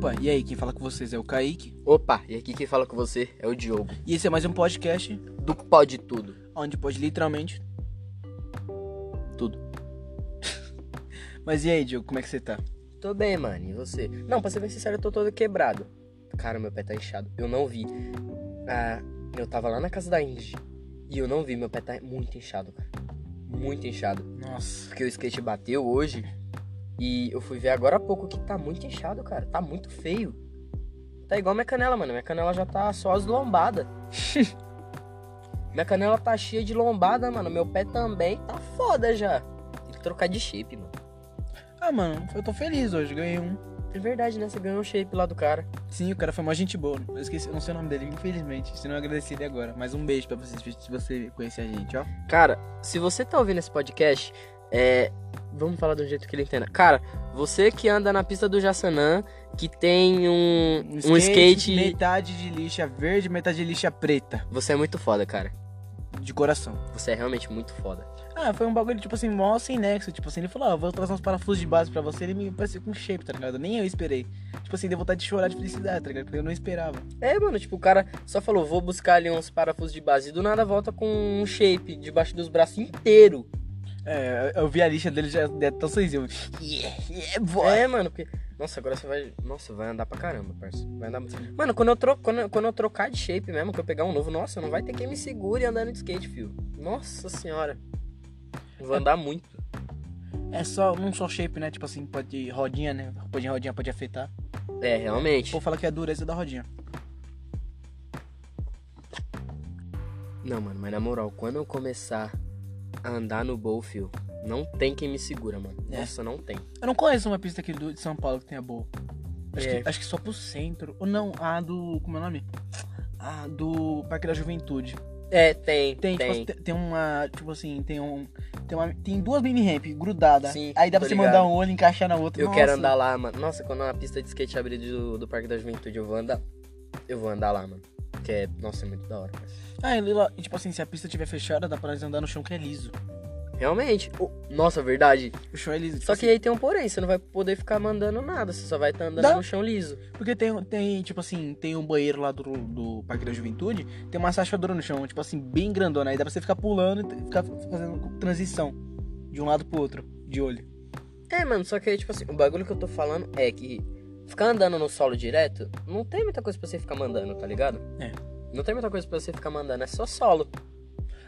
Opa, e aí, quem fala com vocês é o Kaique. Opa, e aqui quem fala com você é o Diogo. E esse é mais um podcast Do Pode Tudo. onde pode literalmente tudo. Mas e aí, Diogo, como é que você tá? Tô bem, mano, e você? Não, pra ser bem sincero, eu tô todo quebrado. Cara, meu pé tá inchado. Eu não vi. Ah, eu tava lá na casa da Indy e eu não vi, meu pé tá muito inchado, cara. Muito inchado. Nossa. Porque o skate bateu hoje e eu fui ver agora há pouco que tá muito inchado, cara. Tá muito feio. Tá igual minha canela, mano. Minha canela já tá só as lombadas. minha canela tá cheia de lombada, mano. Meu pé também tá foda já. Tem que trocar de shape, mano. Ah, mano, eu tô feliz hoje, ganhei um. É verdade, né? Você ganhou um shape lá do cara. Sim, o cara foi uma gente boa. Eu esqueci, eu não sei o nome dele, infelizmente. Se não eu agradeci ele agora. Mas um beijo pra você se você conhecer a gente, ó. Cara, se você tá ouvindo esse podcast, é. Vamos falar do jeito que ele entenda. Cara, você que anda na pista do Jassanã, que tem um, um skate. Metade de lixa verde, metade de lixa preta. Você é muito foda, cara. De coração. Você é realmente muito foda. Ah, foi um bagulho, tipo assim, mó sem nexo. Tipo assim, ele falou, ah, eu vou trazer uns parafusos de base pra você. Ele me pareceu com shape, tá ligado? Nem eu esperei. Tipo assim, deu vontade de chorar de felicidade, tá ligado? Porque eu não esperava. É, mano, tipo, o cara só falou, vou buscar ali uns parafusos de base e do nada volta com um shape debaixo dos braços inteiro. É, eu vi a lixa dele já é tão sorrisinho. Yeah, yeah, boy. É, mano, porque. Nossa, agora você vai. Nossa, vai andar pra caramba, parça. Vai andar. Mano, quando eu, tro... quando, eu... quando eu trocar de shape mesmo, que eu pegar um novo, nossa, não vai ter quem me segure andando de skate, fio. Nossa senhora. Vou andar muito. É só, não só shape, né? Tipo assim, pode rodinha, né? Pode rodinha pode afetar. É, realmente. Ou fala que é a dureza da rodinha. Não, mano, mas na moral, quando eu começar andar no bowl, fio, não tem quem me segura, mano. É. Nossa, não tem. Eu não conheço uma pista aqui do, de São Paulo que tenha boa. Acho, É. que, acho que só pro centro. Ou não, a do. Como é o nome? A do Parque da Juventude. É, tem, Tem, tem. Tipo, tem, uma. Tipo assim, tem um. Tem, uma, tem duas mini ramp grudadas. Sim, Aí dá pra você ligado. mandar um olho e encaixar na outra. Eu Nossa. quero andar lá, mano. Nossa, quando a pista de skate abrir do, do Parque da Juventude, eu vou andar. Eu vou andar lá, mano. Que é, nossa, é muito da hora. parça. Ah, e lá, tipo assim, se a pista estiver fechada, dá pra andar no chão que é liso. Realmente. Oh, nossa, verdade. O chão é liso. tipo Só que assim, aí tem um porém, você não vai poder ficar mandando nada, você só vai estar andando Dá. no chão liso. Porque tem, tem, tipo assim, tem um banheiro lá do, do Parque da Juventude, tem uma sachadora no chão, tipo assim, bem grandona. Aí dá pra você ficar pulando e ficar fazendo transição de um lado pro outro, de olho. É, mano, só que aí, tipo assim, o bagulho que eu tô falando é que ficar andando no solo direto, não tem muita coisa pra você ficar mandando, tá ligado? É. Não tem muita coisa pra você ficar mandando, é só solo.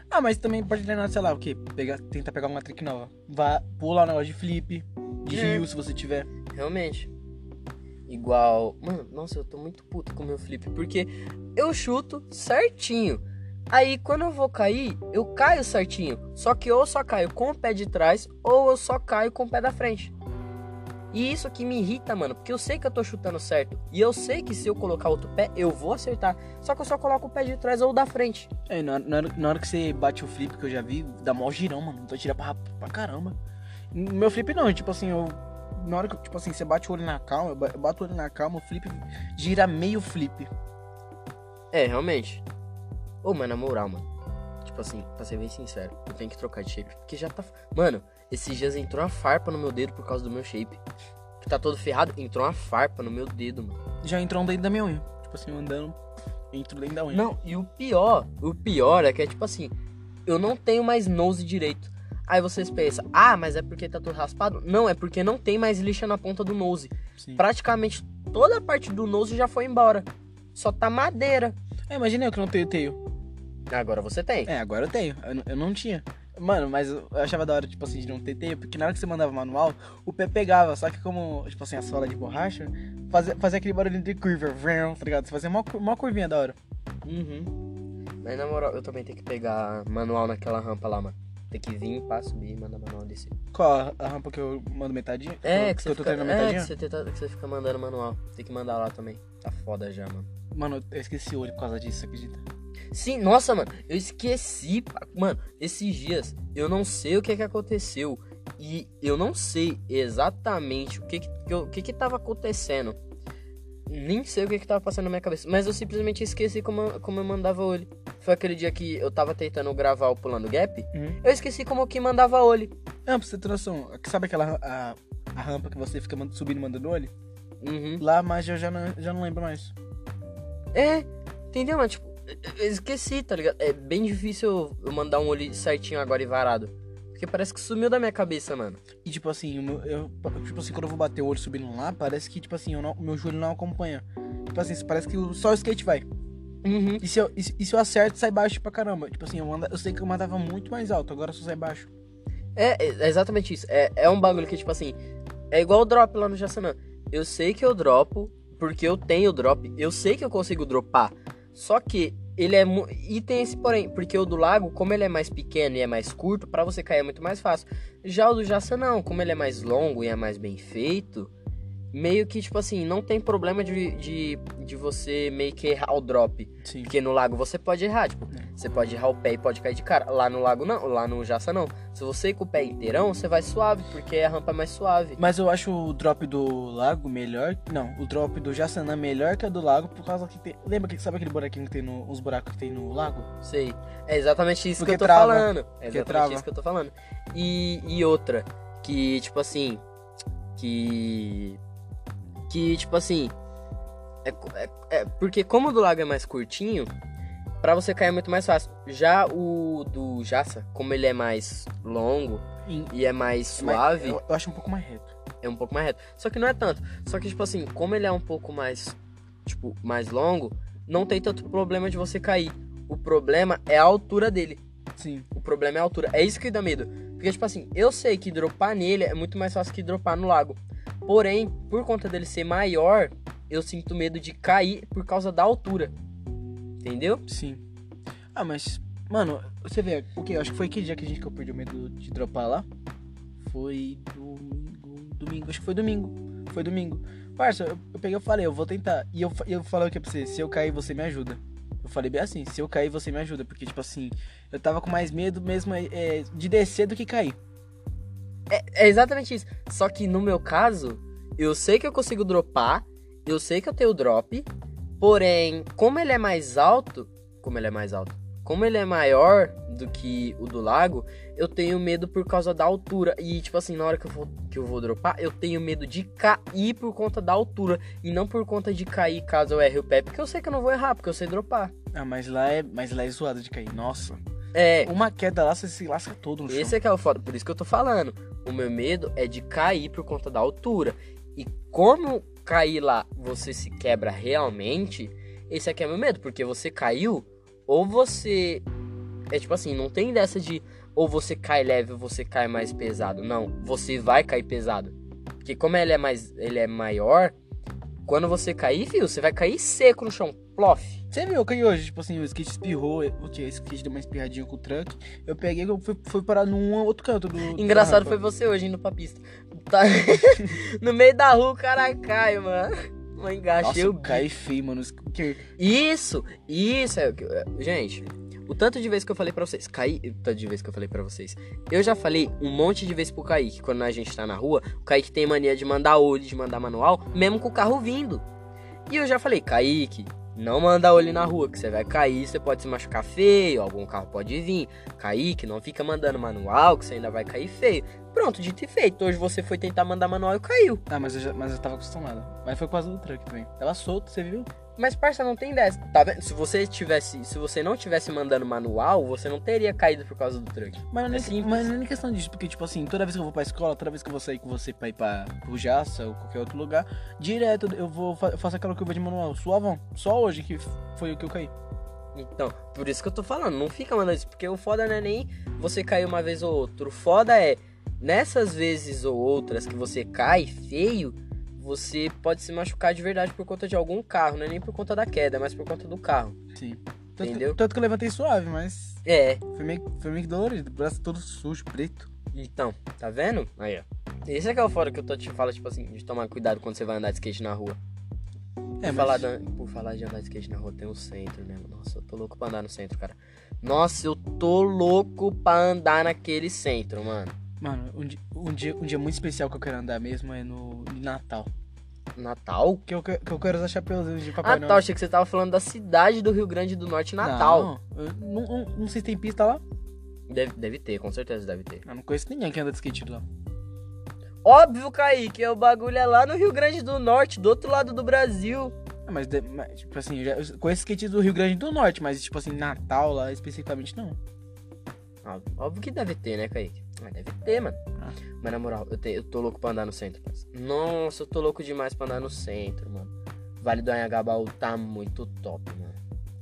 Ah, mas também pode treinar, sei lá, o quê? Pegar, tentar pegar uma trick nova. Vá, pula um negócio de flip, de É. rio, se você tiver. Realmente. Igual. Mano, nossa, eu tô muito puto com o meu flip. Porque eu chuto certinho. Aí quando eu vou cair, eu caio certinho. Só que ou eu só caio com o pé de trás, ou eu só caio com o pé da frente. E isso que me irrita, mano. Porque eu sei que eu tô chutando certo. E eu sei que se eu colocar outro pé, eu vou acertar. Só que eu só coloco o pé de trás ou da frente. É, na, na, hora- na hora que você bate o flip, que eu já vi, dá mó girão, mano. Então tira pra, pra caramba. No Meu flip não, tipo assim, eu. Na hora que, tipo assim, você bate o olho na calma, eu ba- eu bato o olho na calma, o flip gira meio flip. É, realmente. Ô, mas na moral, mano. Tipo assim, pra ser bem sincero, eu tenho que trocar de shape. Porque já tá. Mano, esses dias entrou uma farpa no meu dedo por causa do meu shape. Que tá todo ferrado. Entrou uma farpa no meu dedo, mano. Já entrou um dentro da minha unha. Tipo assim, andando, entro dentro da unha. Não, e o pior, o pior é que é tipo assim, eu não tenho mais nose direito. Aí vocês pensam, ah, mas é porque tá todo raspado? Não, é porque não tem mais lixa na ponta do nose. Sim. Praticamente toda a parte do nose já foi embora. Só tá madeira. É, imagina eu que não tenho teio. Agora você tem. É, agora eu tenho. Eu, eu não tinha. Mano, mas eu eu achava da hora, tipo assim, de não ter teio, porque na hora que você mandava manual, o pé pegava, só que como, tipo assim, a sola de borracha, fazia, fazia aquele barulho de curva, vrrr, tá ligado? Você fazia uma, uma curvinha da hora. Uhum. Mas na moral, eu também tenho que pegar manual naquela rampa lá, mano. Tem que vir pra subir e mandar manual descer. Qual a, rampa que eu mando metadinha? É, que, que, eu você tô fica, treinando é metadinha? que, você tenta, que você fica mandando manual. Tem que mandar lá também. Tá foda já, mano. Mano, eu esqueci o olho por causa disso, acredita? Sim, nossa, mano, eu esqueci. Mano, esses dias eu não sei o que que aconteceu. E eu não sei exatamente o que que, o que, que tava acontecendo. Nem sei o que que tava passando na minha cabeça. Mas eu simplesmente esqueci como, eu- como eu mandava olho. Foi aquele dia que eu tava tentando gravar o Pulando Gap. Uhum. Eu esqueci como que mandava olho. Não, pra você ter noção, sabe aquela a, a rampa que você fica subindo e mandando olho? Uhum. lá, mas eu já não, já não lembro mais. É, entendeu, mano? Tipo, eu esqueci, tá ligado? É bem difícil eu mandar um olho certinho agora e varado. Porque parece que sumiu da minha cabeça, mano. E tipo assim, eu, tipo assim, quando eu vou bater o olho subindo lá, parece que, tipo assim, o meu joelho não acompanha. Tipo assim, parece que só o skate vai. Uhum. E se eu, e, e se eu acerto, sai baixo pra caramba. Tipo assim, eu, eu sei que eu mandava muito mais alto, agora só sai baixo. É, é exatamente isso. É, é um bagulho que, tipo assim, é igual o drop lá no Jassanã. Eu sei que eu dropo, porque eu tenho drop, eu sei que eu consigo dropar. Só que ele é. E tem esse porém, porque o do lago, como ele é mais pequeno e é mais curto, pra você cair é muito mais fácil. Já o do Jassan não, como ele é mais longo e é mais bem feito, meio que, tipo assim, não tem problema de, de, de você meio que errar o drop. Sim. Porque no lago você pode errar, tipo, É. você pode errar o pé e pode cair de cara. Lá no lago não, lá no Jaça não. Se você ir com o pé inteirão, você vai suave, porque a rampa é mais suave. Mas eu acho o drop do lago melhor. Não, o drop do Jassanã melhor que a do lago, por causa que tem. Lembra que sabe aquele buraquinho que tem no. Os buracos que tem no lago? Sei. É exatamente isso Porque que eu tô trava. falando. É exatamente trava. isso que eu tô falando. E, e outra, que, tipo assim. Que. Que, tipo assim. É, é, é- porque como o do lago é mais curtinho, pra você cair é muito mais fácil. Já o do Jaça, como ele é mais longo E- e é mais suave. Eu, eu acho um pouco mais reto. é um pouco mais reto. Só que não é tanto. Só que, tipo assim, como ele é um pouco mais, tipo, mais longo, não tem tanto problema de você cair. O problema é a altura dele. Sim. O problema é a altura. É isso que dá medo. Porque, tipo assim, eu sei que dropar nele é muito mais fácil que dropar no lago. Porém, por conta dele ser maior, eu sinto medo de cair por causa da altura. Entendeu? Sim. Ah, mas. Mano, você vê, o que? Acho que foi que dia que a gente que eu perdi o medo de dropar lá? Foi domingo. Domingo, acho que foi domingo. Foi domingo. Parça, eu, eu peguei e falei, eu vou tentar. E eu, eu falei o que pra você? Se eu cair, você me ajuda. Eu falei bem assim, se eu cair, você me ajuda. Porque, tipo assim, eu tava com mais medo mesmo é, de descer do que cair. É exatamente isso. Só que no meu caso, eu sei que eu consigo dropar, eu sei que eu tenho drop, porém, como ele é mais alto, como ele é mais alto, como ele é maior do que o do lago, eu tenho medo por causa da altura. E tipo assim, na hora que eu vou, que eu vou dropar, eu tenho medo de cair por conta da altura e não por conta de cair caso eu erre o pé, porque eu sei que eu não vou errar, porque eu sei dropar. Ah, mas lá é, mas lá é zoado de cair. Nossa. É, Uma queda lá, você se lasca todo no chão. Esse é que é o foda, por isso que eu tô falando. O meu medo é de cair por conta da altura. E como cair lá você se quebra realmente, esse aqui é meu medo, porque você caiu, ou você. É tipo assim, não tem dessa de ou você cai leve ou você cai mais pesado. Não, você vai cair pesado. Porque como ele é mais. ele é maior, quando você cair, filho, você vai cair seco no chão. Plof. Você viu, eu caí hoje, tipo assim, o skate espirrou, o que? O skate deu uma espirradinha com o truck. Eu peguei e fui, fui parar num outro canto do. Engraçado foi você hoje indo pra pista. Tá... no meio da rua o cara cai, mano. Mãe, Nossa, engaixei o eu caí feio, mano. Que- Isso, isso é o que. é, Gente, o tanto de vezes que eu falei pra vocês, Caí, o tanto de vezes que eu falei pra vocês. Eu já falei um monte de vezes pro Kaique, quando a gente tá na rua, o Kaique tem mania de mandar olho, de mandar manual, mesmo com o carro vindo. E eu já falei, Kaique, não manda olho na rua, que você vai cair, você pode se machucar feio, algum carro pode vir. Kaique, não fica mandando manual, que você ainda vai cair feio. Pronto, dito e feito. Hoje você foi tentar mandar manual e caiu. Ah, mas eu, já, mas eu tava acostumado. Mas foi causa do truck também. Tava solto, você viu? Mas, parça, não tem dessa. Tá vendo? Se você tivesse. Se você não tivesse mandando manual, você não teria caído por causa do truck. Mas não, é É nem, mas não é nem questão disso, porque, tipo assim, toda vez que eu vou pra escola, toda vez que eu vou sair com você pra ir pra, pro Jaça ou qualquer outro lugar, direto eu vou eu faço aquela curva de manual, suavão. Só hoje que foi o que eu caí. Então, por isso que eu tô falando, não fica mandando isso, porque o foda não é nem você cair uma vez ou outra. O foda é, nessas vezes ou outras que você cai feio, você pode se machucar de verdade por conta de algum carro, não é nem por conta da queda, mas por conta do carro. Sim. Tanto, Entendeu? Que, tanto que eu levantei suave, mas É, foi meio, foi meio que dolorido. O braço todo sujo, preto. então, tá vendo? Aí, ó. Esse é que é o foda que eu tô te falando, tipo assim, de tomar cuidado quando você vai andar de skate na rua. É, por, mas- falar da- por falar de andar de skate na rua, tem um centro, né? Nossa, eu tô louco pra andar no centro, cara. Nossa, eu tô louco pra andar naquele centro, mano. Mano, um dia, um, dia, um dia muito especial que eu quero andar mesmo é no Natal. Natal? Que eu, que que eu quero usar chapeuzinhos de Papai Ah, Noel. tá, achei que você tava falando da cidade do Rio Grande do Norte, Natal. Não, eu não, não, não sei se tem pista lá. Deve, deve ter, com certeza deve ter. Eu não conheço ninguém que anda de skate lá. Óbvio, Kaique, é o bagulho é lá no Rio Grande do Norte, do outro lado do Brasil. Ah, mas, de- mas, tipo assim, eu já eu conheço skates do Rio Grande do Norte, mas, tipo assim, Natal lá especificamente não. Ah, Óbvio que deve ter, né, Kaique? Mas deve ter, mano. Ah. Mas na moral, eu, te- eu tô louco pra andar no centro, parça. Nossa, eu tô louco demais pra andar no centro, mano. Vale do Anhangabaú tá muito top, mano.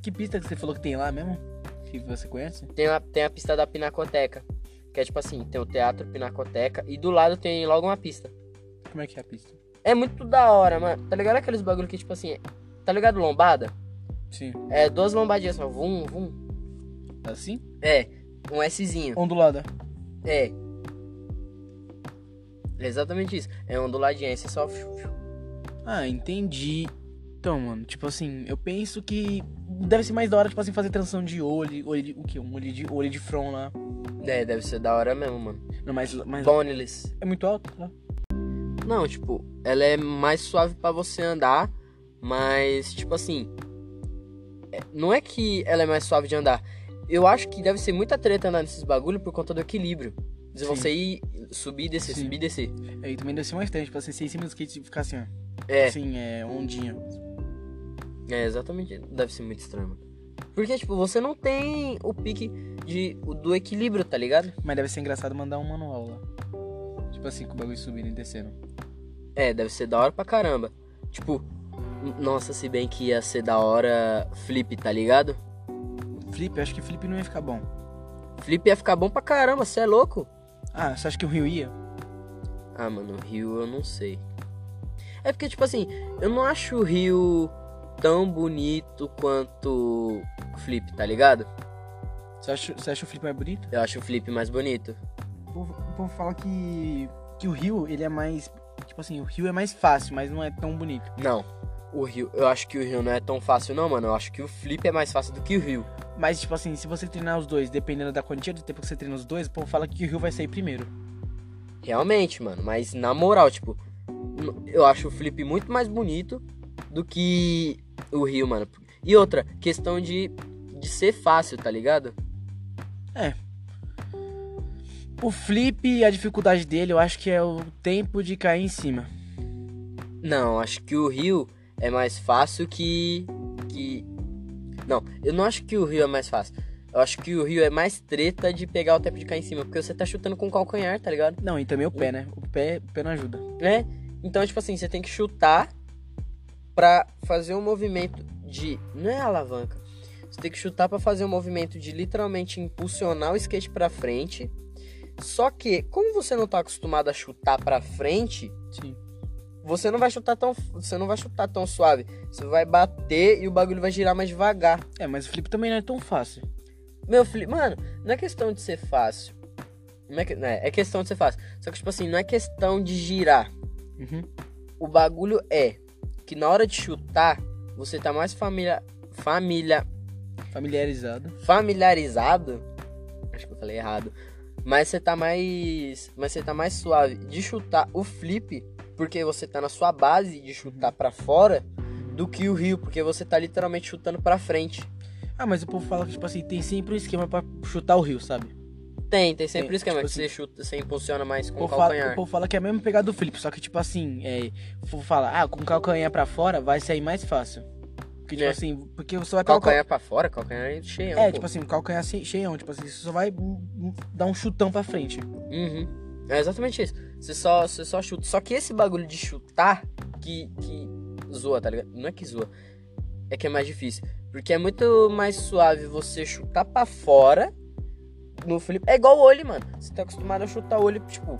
Que pista que você falou que tem lá mesmo? Que você conhece? Tem a, tem a pista da Pinacoteca. Que é tipo assim, tem o Teatro Pinacoteca e do lado tem logo uma pista. Como é que é a pista? É muito da hora, mano. Tá ligado aqueles bagulho que, tipo assim, tá ligado lombada? Sim. É duas lombadinhas só, vum, vum. Assim? É, um Szinho. Ondulada. É. É exatamente isso. É onduladinha, aí você só. Ah, entendi. Então, mano, tipo assim, eu penso que deve ser mais da hora, tipo assim, fazer transição de olho, olho de, o quê? Um olho de, olho de front lá. É, deve ser da hora mesmo, mano. Não, mas, mas Boneless. é muito alto, tá? Não, tipo, ela é mais suave pra você andar, mas, tipo assim. é- Não é que ela é mais suave de andar. Eu acho que deve ser muita treta andar nesses bagulho por conta do equilíbrio. De você ir, subir e descer, Sim. subir e descer. Aí também deve ser mais triste, tipo assim, ser em cima do skate e ficar assim, ó. É, Assim, é ondinha. é exatamente. Deve ser muito estranho, mano. Porque, tipo, você não tem o pique de, do equilíbrio, tá ligado? Mas deve ser engraçado mandar um manual lá. Tipo assim, com o bagulho subindo e descendo. É, deve ser da hora pra caramba. Tipo, nossa, se bem que ia ser da hora flip, tá ligado? Flip, acho que flip não ia ficar bom. Flip ia ficar bom pra caramba, você é louco? Ah, você acha que o Rio ia? Ah, mano, o Rio eu não sei. É porque, tipo assim, eu não acho o Rio tão bonito quanto o Flip, tá ligado? Você acha, você acha o flip mais bonito? Eu acho o Flip mais bonito. O povo, o povo fala que, que o Rio, ele é mais... Tipo assim, o Rio é mais fácil, mas não é tão bonito. Não, o Rio, eu acho que o Rio não é tão fácil não, mano. Eu acho que o Flip é mais fácil do que o Rio. Mas, tipo assim, se você treinar os dois, dependendo da quantia de tempo que você treina os dois, o povo fala que o Rio vai sair primeiro. Realmente, mano. Mas na moral, tipo, eu acho o Flip muito mais bonito do que o Rio, mano. E outra, questão de, de ser fácil, tá ligado? O flip, a dificuldade dele, eu acho que é o tempo de cair em cima. Não, acho que o Rio é mais fácil que. que. Não, eu não acho que o Rio é mais fácil. Eu acho que o Rio é mais treta de pegar o tempo de cair em cima. Porque você tá chutando com o calcanhar, tá ligado? Não, e também o pé, né? O pé, o pé não ajuda. né? Então, tipo assim, você tem que chutar pra fazer um movimento de. Não é alavanca. Você tem que chutar pra fazer um movimento de literalmente impulsionar o skate pra frente. Só que, como você não tá acostumado a chutar pra frente, Sim. Você não vai chutar tão, você não vai chutar tão suave. Você vai bater e o bagulho vai girar mais devagar. É, mas o flip também não é tão fácil. Meu filho, mano, não é questão de ser fácil. Não é, que- né, é questão de ser fácil. Só que, tipo assim, não é questão de girar. Uhum. O bagulho é que na hora de chutar, você tá mais família, família, Familiarizado. familiarizado. Acho que eu falei errado. Mas você tá mais, mas você tá mais suave de chutar o flip, porque você tá na sua base de chutar pra fora, do que o rio, porque você tá literalmente chutando pra frente. Ah, mas o povo fala que, tipo assim, tem sempre um esquema pra chutar o rio, sabe? Tem, tem sempre Tem, o esquema tipo que você chuta, você impulsiona mais com o povo, fala, calcanhar. o povo fala que é a mesma pegada do flip, só que, tipo assim, é, o povo fala, ah, com o calcanhar pra fora vai sair mais fácil. Porque, tipo É. assim, porque você vai Calcanhar pra fora, calcanhar é cheio. É, tipo assim, calcanhar che- cheião, tipo assim, você só vai hum, hum, dar um chutão pra frente. Uhum. É exatamente isso. Você só, você só chuta. Só que esse bagulho de chutar que, que zoa, tá ligado? Não é que zoa. É que é mais difícil. Porque é muito mais suave você chutar pra fora no flip. É igual o olho, mano. Você tá acostumado a chutar o olho, tipo,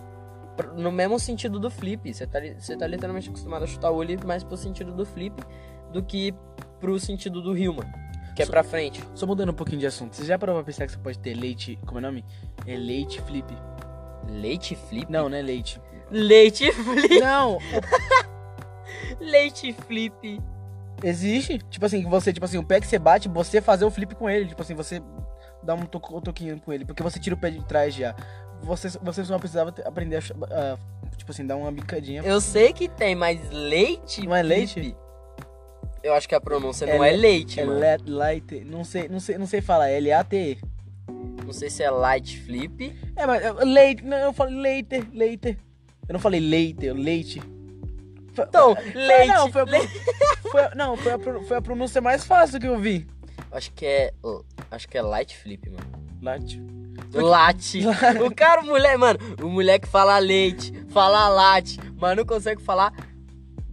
no mesmo sentido do flip. Você tá, você tá literalmente acostumado a chutar o olho mais pro sentido do flip do que pro sentido do rio, mano. Que é Só- pra frente. Só mudando um pouquinho de assunto, você já parou pra pensar que você pode ter leite, como é o nome? É leite flip. Leite flip? Não, não é leite. Leite flip. Não, Leite flip. existe. Tipo assim, você, tipo assim, o pé que você bate, você fazer o flip com ele. Tipo assim, você dá um, um toquinho com ele. Porque você tira o pé de trás já. Você, você só precisava aprender a, a, tipo assim, dar uma bicadinha. Eu sei que tem, mas leite? Não é flip? leite? Eu acho que a pronúncia É não é le- leite, É mano. light, não sei, não sei, não sei falar, é L-A-T-E. Não sei se é light flip. É, mas é, leite, não, eu falo leite, leite. Eu não falei leite, leite. Então, leite. Não, foi a, leite. foi, não, foi a, foi a pronúncia mais fácil que eu vi. Acho que é. Acho que é light flip, mano. Late. Late. O cara, o mulher, mano, o moleque fala leite, fala late, mas não consegue falar.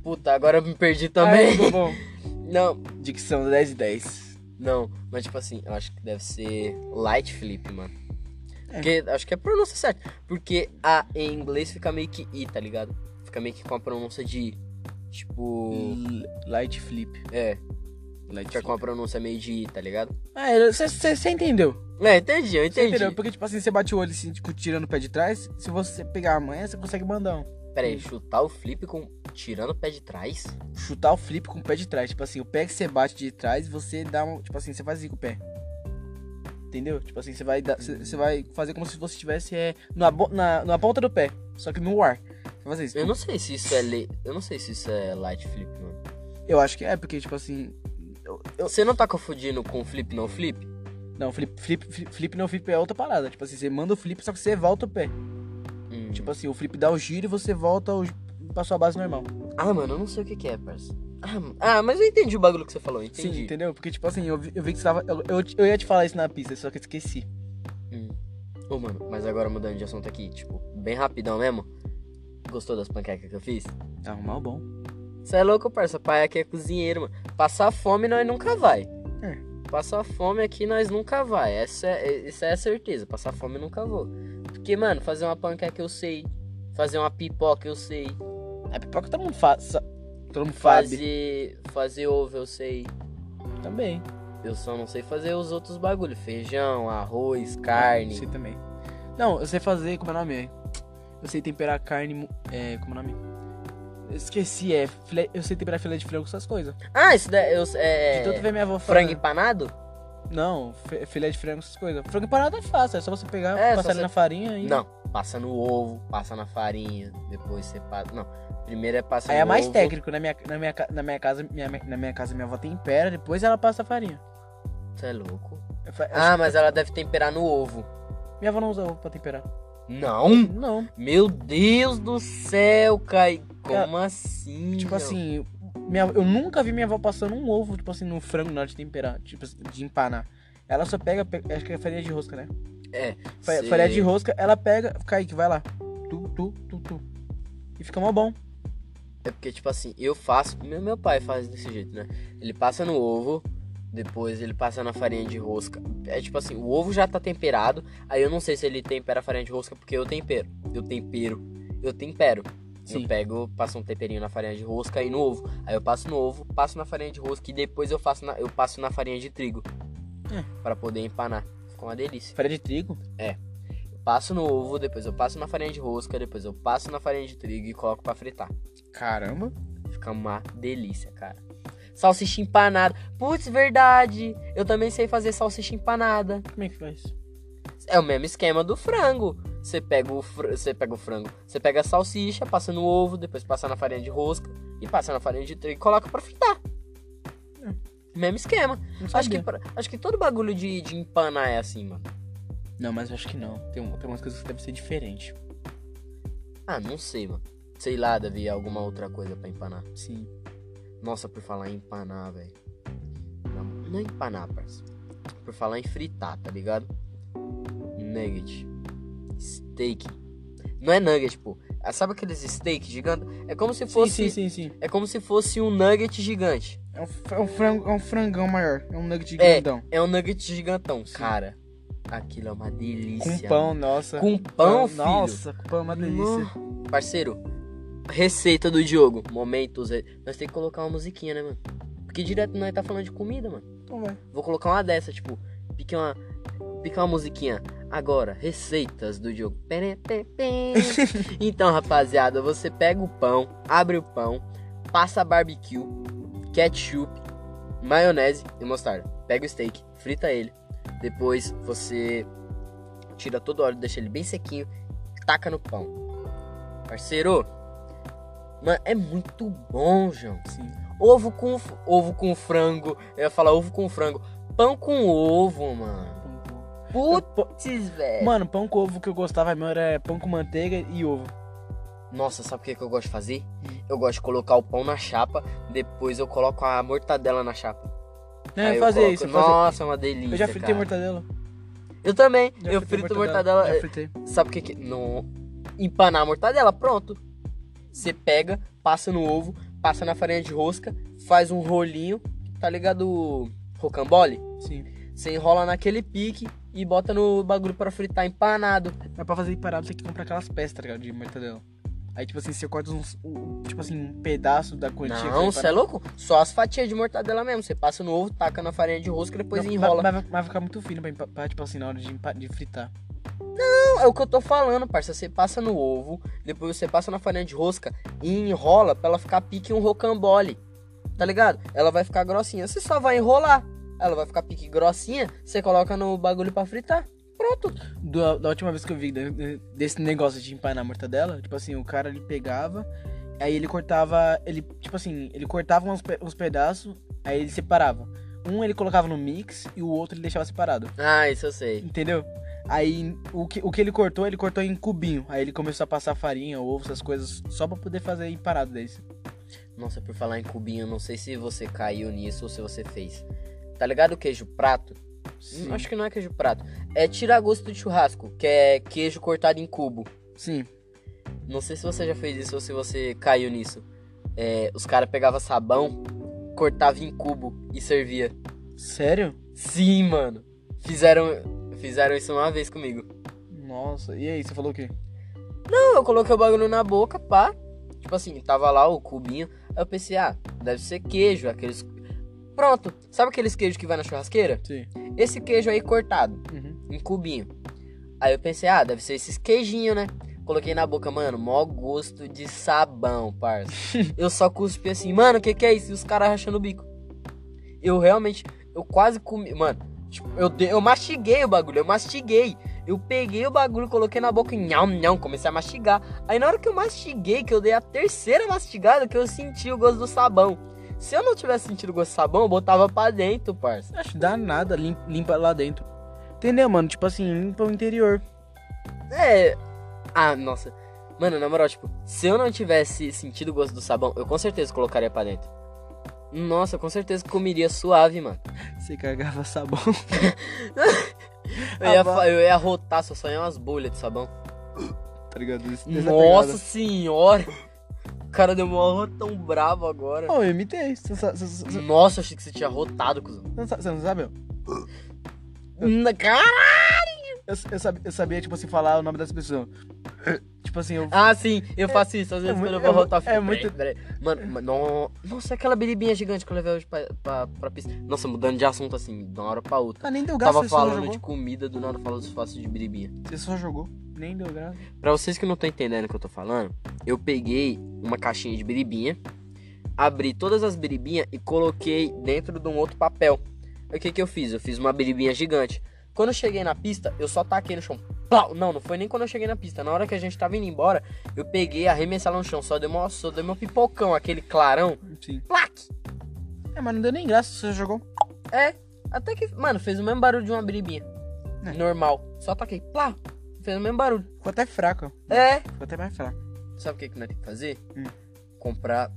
Puta, agora eu me perdi também. Ai. Não, Dicção 10 e 10. Não, mas tipo assim, eu acho que deve ser light flip, mano. É. Porque acho que é a pronúncia certa. Porque a em inglês fica meio que i, tá ligado? Fica meio que com a pronúncia de. Tipo. Light flip. É, Light fica com a pronúncia meio de i, tá ligado? Ah, você entendeu. É, entendi, eu Você entendi. entendeu? Porque, tipo assim, você bate o olho assim, tipo, tirando o pé de trás. Se você pegar a manha, você consegue mandar um. Pera aí, chutar o flip com. tirando o pé de trás? Chutar o flip com o pé de trás. Tipo assim, o pé que você bate de trás, você dá um. Tipo assim, você faz assim com o pé. Entendeu? Tipo assim, você vai, dar, você, você vai fazer como se você estivesse é, na, na, na ponta do pé. Só que no ar. Você vai fazer isso. Eu não sei se isso é le... Eu não sei se isso é light flip, mano. Eu acho que é, porque, tipo assim. eu- eu- Você não tá confundindo com flip não flip? não, flip, flip, flip, flip não flip é outra parada. Tipo assim, você manda o flip, só que você volta o pé. Hum. Tipo assim, o flip dá o giro e você volta o, pra sua base normal. Ah, mano, eu não sei o que, que é, parça. Ah, ah, mas eu entendi o bagulho que você falou, entendi. Sim, entendeu? Porque, tipo assim, eu vi, eu vi que você tava. Eu, eu, eu ia te falar isso na pista, só que eu esqueci. Hum. Ô, mano, mas agora mudando de assunto aqui, tipo, bem rapidão mesmo. Gostou das panquecas que eu fiz? Tá mal bom. Você é louco, parça. Pai aqui é cozinheiro, mano. Passar fome nós nunca vai. É. Passar fome aqui nós nunca vai. Essa é, essa é a certeza. Passar fome nunca vou. Porque, mano, fazer uma panqueca eu sei. Fazer uma pipoca eu sei. A pipoca todo mundo faz. Todo mundo faz. Fazer, fazer ovo eu sei. Também. Eu só não sei fazer os outros bagulho. Feijão, arroz, carne. Sei também. Não, eu sei fazer, como é o nome? Eu sei temperar carne. É, como é o nome? Eu esqueci, é. Filé, eu sei temperar filé de frango com essas coisas. Ah, isso daí eu, é... De tanto ver minha avó Frango empanado? Não, fi- filé de frango, essas coisas. Frango empanado é fácil, é só você pegar, É, passar ali você- na farinha e. Não. Passa no ovo, passa na farinha. Depois você passa... Não. Primeiro é passar Aí no é mais ovo. técnico. Na minha, na minha, na minha casa, minha, na minha casa, minha avó tempera, depois ela passa a farinha. Você é louco? Eu fa- Ah, mas ela deve temperar no ovo. que Minha avó não usa ovo pra temperar. Não? Não. Meu Deus do céu, Kai. Como assim? Tipo meu? assim, minha, eu nunca vi minha avó passando um ovo, tipo assim, no frango na hora de temperar, tipo de empanar. Ela só pega, pe- acho que é farinha de rosca, né? É. Fa- cê- Farinha de rosca, ela pega, Kaique, vai lá. Tu, tu, tu, tu. E fica mó bom. É porque, tipo assim, eu faço. Meu, meu pai faz desse jeito, né? Ele passa no ovo, depois ele passa na farinha de rosca. É tipo assim, o ovo já tá temperado. Aí eu não sei se ele tempera a farinha de rosca, porque eu tempero. Eu tempero. Eu tempero. Sim. Eu pego, passo um temperinho na farinha de rosca e no ovo. Aí eu passo no ovo, passo na farinha de rosca e depois eu, faço na, eu passo na farinha de trigo. É. Pra poder empanar. Fica uma delícia. Farinha de trigo. Eu passo no ovo, depois eu passo na farinha de rosca, depois eu passo na farinha de trigo e coloco pra fritar. Caramba. Fica uma delícia, cara. Salsicha empanada. Putz, verdade. Eu também sei fazer salsicha empanada. Como é que faz? É o mesmo esquema do frango. Você pega o, fr- você pega o frango, você pega a salsicha, passa no ovo, depois passa na farinha de rosca e passa na farinha de trigo e coloca pra fritar. Mesmo esquema. Acho que, acho que todo bagulho de, de empanar é assim, mano. Não, mas eu acho que não. Tem, um- tem umas coisas que devem ser diferentes. Ah, não sei, mano. Sei lá, deve ir alguma outra coisa pra empanar. Sim. Nossa, por falar em empanar, velho. Não, não é empanar, parça. Por falar em fritar, tá ligado? Nugget. Steak. Não é nugget, pô. Ah, Sabe aqueles steak gigantes? É como se Sim, fosse. sim, sim, sim. É como se fosse um nugget gigante. É um, é um frango, é um frangão maior. É um nugget É. grandão. É um nugget gigantão. Sim. Cara, aquilo é uma delícia. Com pão, mano. nossa. Com pão, filho. Nossa, com pão é uma delícia. Parceiro, receita do Diogo. Momentos. re- Nós temos que colocar uma musiquinha, né, mano? Porque direto nós tá falando de comida, mano. Então vai. Vou colocar uma dessa, tipo, pique uma, pique uma musiquinha. Agora, receitas do Diogo. Pere. então, rapaziada, você pega o pão, abre o pão, passa barbecue, ketchup, maionese e mostarda. Pega o steak, frita ele. Depois você tira todo o óleo, deixa ele bem sequinho, taca no pão. Parceiro, mano, é muito bom, João. Sim. Ovo com ovo com frango. Eu ia falar ovo com frango. Pão com ovo, mano. Putz, velho. Mano, pão com ovo que eu gostava mesmo era pão com manteiga e ovo. Nossa, sabe o que, que eu gosto de fazer? Hum. Eu gosto de colocar o pão na chapa, depois eu coloco a mortadela na chapa. Não, Aí eu fazia coloco- isso. Fazia... Nossa, é uma delícia. eu já fritei cara. mortadela. Eu também. Já eu frito mortadela. Já é, fritei. Sabe o que que. No... Empanar a mortadela, pronto. Você pega, passa no ovo, passa na farinha de rosca, faz um rolinho, tá ligado? o Rocambole? Sim. Você enrola naquele pique e bota no bagulho pra fritar empanado. Mas pra fazer parado, você tem que comprar aquelas peças, tá ligado? De mortadela. Aí, tipo assim, você corta uns, um, tipo assim, um pedaço da quantia. Não, você é louco? Só as fatias de mortadela mesmo. Você passa no ovo, taca na farinha de rosca e depois Não, enrola. Mas, vai- ficar muito fino pra, pra, tipo assim, na hora de, de fritar. Não, é o que eu tô falando, parça. Você passa no ovo, depois você passa na farinha de rosca e enrola pra ela ficar pique um rocambole. Tá ligado? Ela vai ficar grossinha. Você só vai enrolar. Ela vai ficar pique grossinha, você coloca no bagulho pra fritar. Pronto. Da, da última vez que eu vi de- de- desse negócio de empanar a mortadela, tipo assim, o cara ele pegava, aí ele cortava, ele, tipo assim, ele cortava uns, uns pedaços, aí ele separava. Um ele colocava no mix e o outro ele deixava separado. Ah, isso eu sei. Entendeu? Aí o que, o que ele cortou, ele cortou em cubinho. Aí ele começou a passar farinha, ovo, essas coisas, só pra poder fazer empanado desse. Nossa, por falar em cubinho, não sei se você caiu nisso ou se você fez. Tá ligado o queijo prato? Sim. Acho que não é queijo prato. É tira-gosto de churrasco, que é queijo cortado em cubo. Sim. Não sei se você já fez isso ou se você caiu nisso. É, os caras pegavam sabão, cortava em cubo e servia. Sério? Sim, mano. Fizeram, fizeram isso uma vez comigo. Nossa, e aí, você falou o quê? Não, eu coloquei o bagulho na boca, pá. Tipo assim, tava lá o cubinho. Aí eu pensei, ah, deve ser queijo, aqueles. Pronto. Sabe aqueles queijos que vai na churrasqueira? Sim. Esse queijo aí cortado, Uhum. em cubinho. Aí eu pensei, ah, deve ser esses queijinhos, né? Coloquei na boca, mano, mó gosto de sabão, parça. eu só cuspi assim, mano, o que que é isso? E os caras rachando o bico. Eu realmente, eu quase comi, mano, tipo, eu, eu mastiguei o bagulho, eu mastiguei. Eu peguei o bagulho, coloquei na boca e nham, nham, comecei a mastigar. Aí na hora que eu mastiguei, que eu dei a terceira mastigada, que eu senti o gosto do sabão. Se eu não tivesse sentido o gosto do sabão, eu botava pra dentro, parça. Acho que dá nada, lim- limpa lá dentro. Entendeu, mano? Tipo assim, limpa o interior. É. Ah, nossa. Mano, na moral, tipo, se eu não tivesse sentido o gosto do sabão, eu com certeza colocaria pra dentro. Nossa, com certeza comeria suave, mano. Você cagava sabão. Eu ia, fa- eu ia rotar, só saia umas bolhas de sabão. tá ligado? Dessa Nossa senhora! O cara deu uma rotão bravo agora. Oh, eu imitei. Sa- Nossa, achei que você tinha rotado, cuzão. você não sa- não sabe? Na cara! Eu, eu, sabia, eu sabia, tipo assim, falar o nome das pessoas. Tipo assim, eu. Ah, sim, eu faço isso. Às vezes é quando eu muito- vou é eu é muito- peraí. Mano, mano, no- nossa, aquela biribinha gigante que eu levei hoje pra, pra, pra pista. Nossa, mudando de assunto assim, de uma hora pra outra. Ah, nem deu graça, Tava falando de comida, do nada falando fácil de biribinha. Você só jogou. Nem deu graça. Pra vocês que não estão entendendo o que eu tô falando, eu peguei uma caixinha de biribinha, abri todas as biribinhas e coloquei dentro de um outro papel. Aí o que que eu fiz? Eu fiz uma biribinha gigante. Quando eu cheguei na pista, eu só taquei no chão. Plau! Não, não foi nem quando eu cheguei na pista. Na hora que a gente tava indo embora, eu peguei, arremessei ela no chão. Só deu, uma, só deu meu pipocão, aquele clarão. Sim. Plaque! É, mas não deu nem graça, você jogou. É, até que, mano, fez o mesmo barulho de uma biribinha. É. Normal. Só taquei. Plá! Fez o mesmo barulho. Ficou até fraco. É, Ficou até mais fraco. Sabe o que, que nós temos que fazer? Hum. Comprar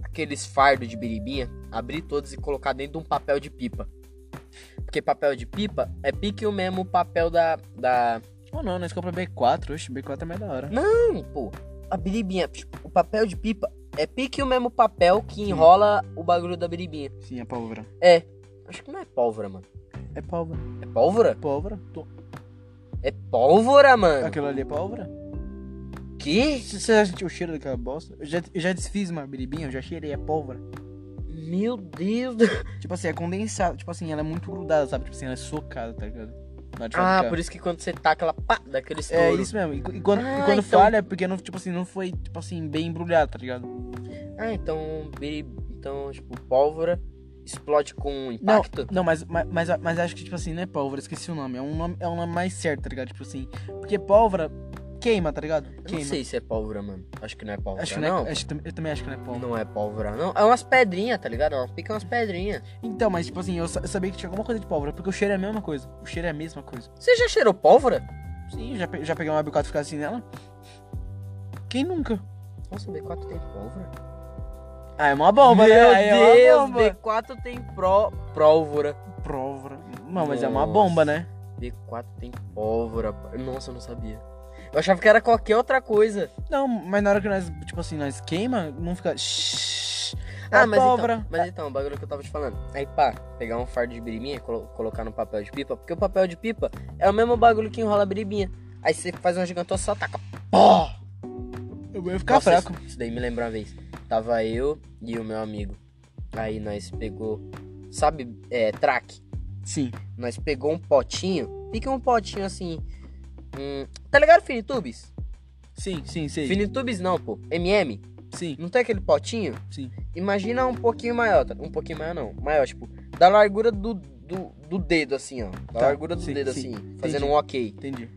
aqueles fardos de biribinha, abrir todos e colocar dentro de um papel de pipa. Porque papel de pipa é pique o mesmo papel da. da... Ou não, nós compramos B4. Oxe, B4 é mais da hora. Não, pô. A biribinha, o papel de pipa é pique o mesmo papel que enrola o bagulho da biribinha. Sim, é pólvora. É. Acho que não é pólvora, mano. É pólvora. É pólvora? Pólvora? Tô- É pólvora, mano. Aquilo ali é pólvora? Que? Você você já sentiu o cheiro daquela bosta? Eu já, eu já desfiz uma biribinha, eu já cheirei, é pólvora. Meu Deus. do- Tipo assim, é condensado. Tipo assim, ela é muito grudada, sabe? Tipo assim, ela é socada, tá ligado? Ah, por isso que quando você taca ela, pá, daquele estouro. É isso mesmo. E, e quando, e Ah, quando então- falha é porque não, tipo assim, não foi, tipo assim, bem embrulhado, tá ligado? Ah, então, então, tipo, pólvora explode com Não, impacto? não mas, mas, mas, mas acho que, tipo assim, não é pólvora, esqueci o nome. É um nome, é um nome mais certo, tá ligado? Tipo assim, porque pólvora queima, tá ligado? Eu Queima. não sei se é pólvora, mano. Acho que não é pólvora, Acho que não. não é, acho, eu também acho que não é pólvora. Não é pólvora, não. É umas pedrinhas, tá ligado? Ela pica umas pedrinhas. Então, mas tipo assim, eu, eu sabia que tinha alguma coisa de pólvora, porque o cheiro é a mesma coisa. O cheiro é a mesma coisa. Você já cheirou pólvora? Sim, já, pe- já peguei uma B4 e ficar assim nela. Quem nunca? Nossa, o B4 tem pólvora. Ah, é uma bomba, Meu né? Aí é Deus, uma bomba. B4 tem pró... pólvora. Pólvora. Não, mas é uma Nossa. bomba, né? B4 tem pólvora. Nossa, eu não sabia. Eu achava que era qualquer outra coisa. Não, mas na hora que nós, tipo assim, nós queima, não fica. Shhh, é Ah, mas pólvora. então, mas então, o bagulho que eu tava te falando. Aí, pá, pegar um fardo de biriminha e colo- colocar no papel de pipa, porque o papel de pipa é o mesmo bagulho que enrola a biriminha. Aí você faz uma gigantosa, só taca. Pó! Eu vou ficar Nossa, fraco. Isso, isso daí me lembra uma vez. Tava eu e o meu amigo. Aí nós pegou, sabe, é, track. Sim. Nós pegou um potinho, fica um potinho assim. Hum, tá ligado, Finitubes? Sim, sim, sei. Finitubes não, pô. MM. Sim, Não tem aquele potinho? sim. Imagina um pouquinho maior, tá? um pouquinho maior não, maior, tipo, da largura do, do, do dedo, assim, ó. Da Tá, largura do sim, dedo, sim, assim, fazendo entendi. um ok. Entendi.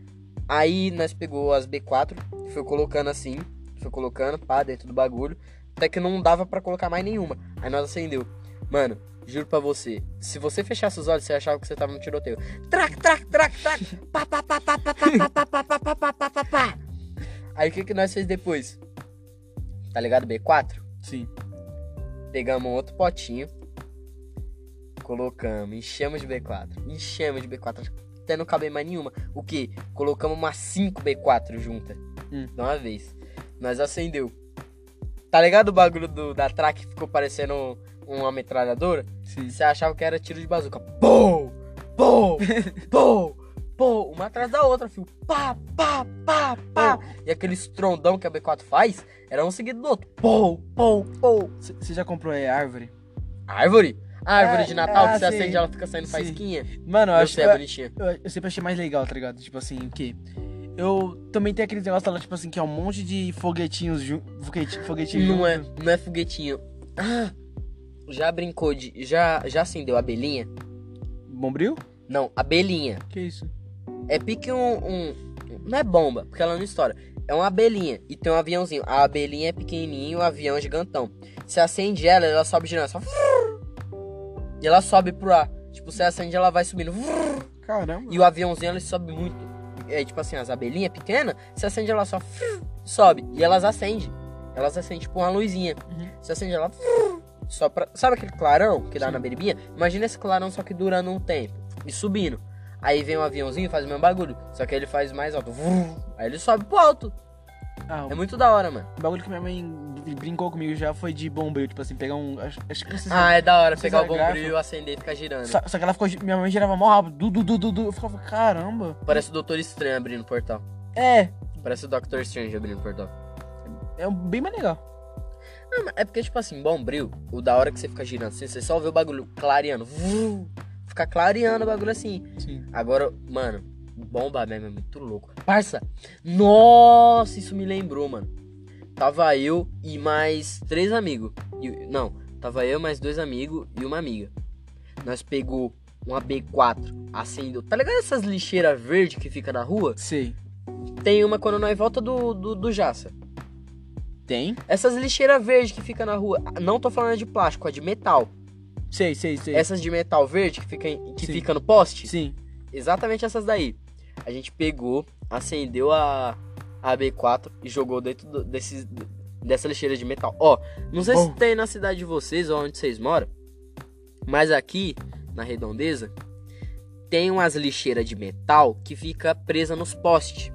Aí nós pegou as B4, foi colocando assim, foi colocando, pá, dentro do bagulho, até que não dava pra colocar mais nenhuma. Aí nós acendeu. Mano, juro pra você, se você fechasse os olhos, você achava que você tava no tiroteio. Trac, trac, trac, trac, pá, pá, pá, pá, pá, pá, pá, pá, pá, pá, pá, pá, pá. Aí o que que nós fez depois? Tá ligado, B4? Sim. Pegamos um outro potinho, colocamos, enchemos de B4, enchemos de B4, até não caber mais nenhuma. O que? Colocamos umas 5 B4 juntas, Hum. de uma vez. Nós acendeu. Tá ligado o bagulho do, da track que ficou parecendo uma metralhadora? Sim. Você achava que era tiro de bazuca. Pô! Pô! Pô! Pô! Uma atrás da outra, filho. Pá, pá, pá, pá. E aquele estrondão que a B4 faz, era um seguido do outro. Pô, pô, pô. Você já comprou aí árvore? Árvore? A árvore É, de Natal ah, que você sim. acende ela fica saindo Sim. faísquinha? Mano, eu Eu acho que. é bonitinha. Eu, eu sempre achei mais legal, tá ligado? Tipo assim, o quê? Eu também tenho aquele negócio lá, tipo assim, que é um monte de foguetinhos juntos. Foguetinho, foguetinho Não é, junto. não é foguetinho. Ah, já brincou de. Já, já acendeu abelhinha? Bombril? Não, abelhinha. Que isso? É pique um, um- Não é bomba, porque ela não estoura. É uma abelhinha e tem um aviãozinho. A abelhinha é pequenininho, o avião é gigantão. Você acende ela, ela sobe girando. Só... E ela sobe pro ar. Tipo, você acende, ela vai subindo. Caramba. E o aviãozinho, ele sobe muito. É tipo assim, as abelhinhas pequenas, você acende ela só sobe. E elas acendem. Elas acendem tipo uma luzinha. Uhum. Você acende ela só pra... Sabe aquele clarão que dá Sim. na beribinha? Imagina esse clarão só que durando um tempo. E subindo. Aí vem um aviãozinho e faz o mesmo bagulho. Só que ele faz mais alto. Aí ele sobe pro alto. Ah, É muito da hora, mano. o bagulho que minha mãe br- brincou comigo já foi de bombril, tipo assim, pegar um. Acho, acho que vocês. Ah, é da hora pegar o bombril, acender e ficar girando. só, só que ela ficou. Minha mãe girava mó rápido. Du, du, du, du, du. Eu ficava, caramba. Parece o Doutor Estranho abrindo o portal. É. Parece o Doctor Strange abrindo o portal. É bem mais legal. Não, mas é porque, tipo assim, bombril, o da hora que você fica girando assim, você só vê o bagulho clareando. Vuu, Fica clareando o bagulho assim. Sim. Agora, mano, bomba mesmo é muito louco. Parça, nossa, isso me lembrou, mano. Tava eu e mais três amigos. E- Não, tava eu, mais dois amigos e uma amiga. Nós pegou uma B4, acendeu. Tá ligado essas lixeiras verdes que fica na rua? Sei. Tem uma quando nós volta do, do, do Jaça. Tem? Essas lixeiras verdes que fica na rua. Não tô falando de plástico, é de metal. Sei, sei, sei. Essas de metal verde que fica, em- que Sim. fica no poste. Sim. Exatamente essas daí. A gente pegou, acendeu a, a B4 e jogou dentro do- desses, dessa lixeira de metal. Ó, não sei se Bom. tem na cidade de vocês ou onde vocês moram, mas aqui na redondeza tem umas lixeiras de metal que fica presa nos postes.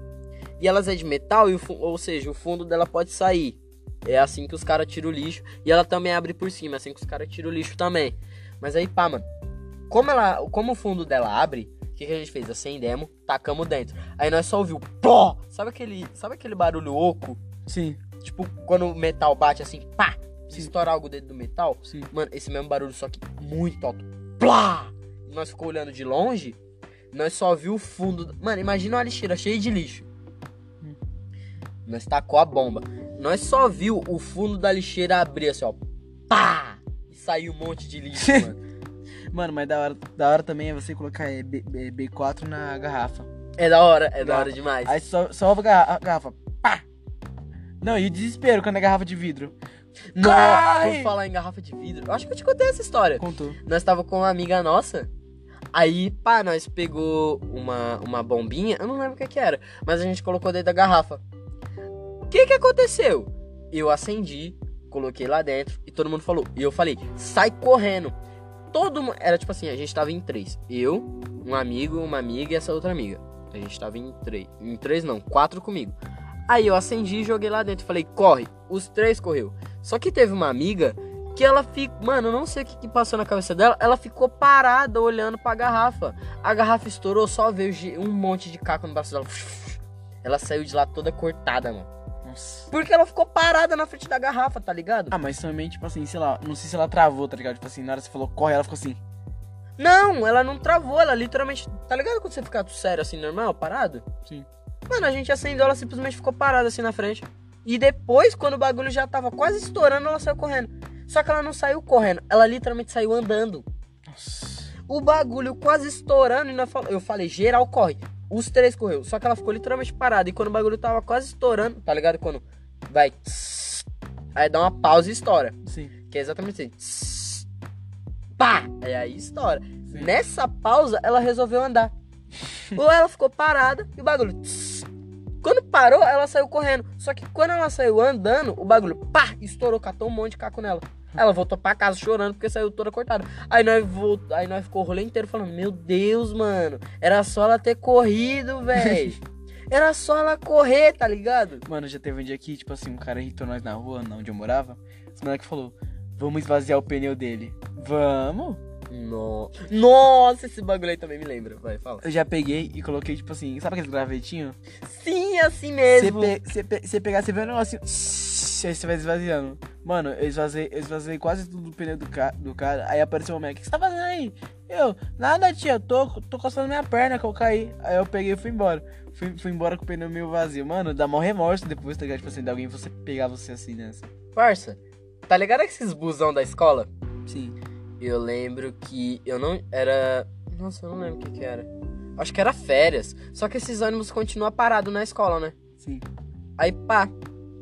E elas é de metal, e o, ou seja, o fundo dela pode sair. É assim que os caras tiram o lixo. E ela também abre por cima, é assim que os caras tiram o lixo também. Mas aí, pá, mano. Como, ela, como o fundo dela abre, o que, que a gente fez? Acendemos, tacamos dentro. Aí nós só ouviu pó! Sabe aquele, sabe aquele barulho oco? Sim. Tipo, quando o metal bate assim, pá! Se estourar algo dentro do metal. Sim. Mano, esse mesmo barulho, só que muito alto. Plá! Nós ficou olhando de longe, nós só viu o fundo. do- Mano, imagina uma lixeira cheia de lixo. Nós tacou a bomba. Nós só viu o fundo da lixeira abrir assim, ó. Pá! E saiu um monte de lixo, mano. Mano, mas da hora, da hora também é você colocar é, B, B- B4 na garrafa. É da hora, é da hora demais. Aí só, só a garra- a garrafa. Pá! Não, e o desespero quando é garrafa de vidro. Cai! por falar em garrafa de vidro, eu acho que eu te contei essa história. Contou. Nós tava com uma amiga nossa. Aí, pá, nós pegou uma, uma bombinha, eu não lembro o que que era, mas a gente colocou dentro da garrafa. O que que aconteceu? Eu acendi, coloquei lá dentro e todo mundo falou. E eu falei, sai correndo. Todo mundo. Era tipo assim, a gente tava em três. Eu, um amigo, uma amiga e essa outra amiga. A gente tava em três. Em três não, quatro comigo. Aí eu acendi e joguei lá dentro. Falei, corre. Os três correu. Só que teve uma amiga que ela fica. Mano, eu não sei o que, que passou na cabeça dela. Ela ficou parada olhando pra garrafa. A garrafa estourou, só veio um monte de caco no braço dela. Ela saiu de lá toda cortada, mano. Nossa. Porque ela ficou parada na frente da garrafa, tá ligado? Ah, mas também, tipo assim, sei lá, não sei se ela travou, tá ligado? Tipo assim, na hora que você falou corre, ela ficou assim. Não, ela não travou, ela literalmente. Tá ligado quando você fica sério assim, normal, parado? Sim. Mano, a gente acendeu, ela simplesmente ficou parada assim na frente. E depois, quando o bagulho já tava quase estourando, ela saiu correndo. Só que ela não saiu correndo, ela literalmente saiu andando. Nossa. O bagulho quase estourando e eu falei, geral corre. Os três correu. Só que ela ficou literalmente parada. E quando o bagulho tava quase estourando, tá ligado? Quando vai. tss, Aí dá uma pausa e estoura. Sim. Que é exatamente assim. tss, Pá! E aí estoura. Sim. Nessa pausa, ela resolveu andar. Ou ela ficou parada e o bagulho. tss. Quando parou, ela saiu correndo. Só que quando ela saiu andando, o bagulho pá! Estourou, catou um monte de caco nela. Ela voltou pra casa chorando porque saiu toda cortada. Aí nós, volt... aí nós ficou o rolê inteiro falando: Meu Deus, mano, era só ela ter corrido, velho. Era só ela correr, tá ligado? Mano, já teve um dia que, tipo assim, um cara irritou nós na rua, onde eu morava. Esse moleque falou, vamos esvaziar o pneu dele. Vamos? No... Nossa, esse bagulho aí também me lembra. Vai, fala. Eu já peguei e coloquei, tipo assim, sabe aquele gravetinho? Sim, assim Você mesmo. pe você pe você pegar, você vê um negocinho. Aí você vai esvaziando. Mano, eu esvazei, eu esvazei quase tudo do pneu do, ca do cara. Aí apareceu o moleque, o que você tá fazendo aí? Eu, nada, tia, tô, tô coçando minha perna que eu caí. Aí eu peguei e fui embora. Fui, fui embora com o pneu meio vazio. Mano, dá mó remorso depois, tá ligado? Tipo assim, de alguém você pegar você assim, né? Parça, tá ligado esses busão da escola? Sim. Eu lembro que eu não. Era. Nossa, eu não lembro o que que era. Acho que era férias. Só que esses ônibus continuam parados na escola, né? Sim. Aí pá.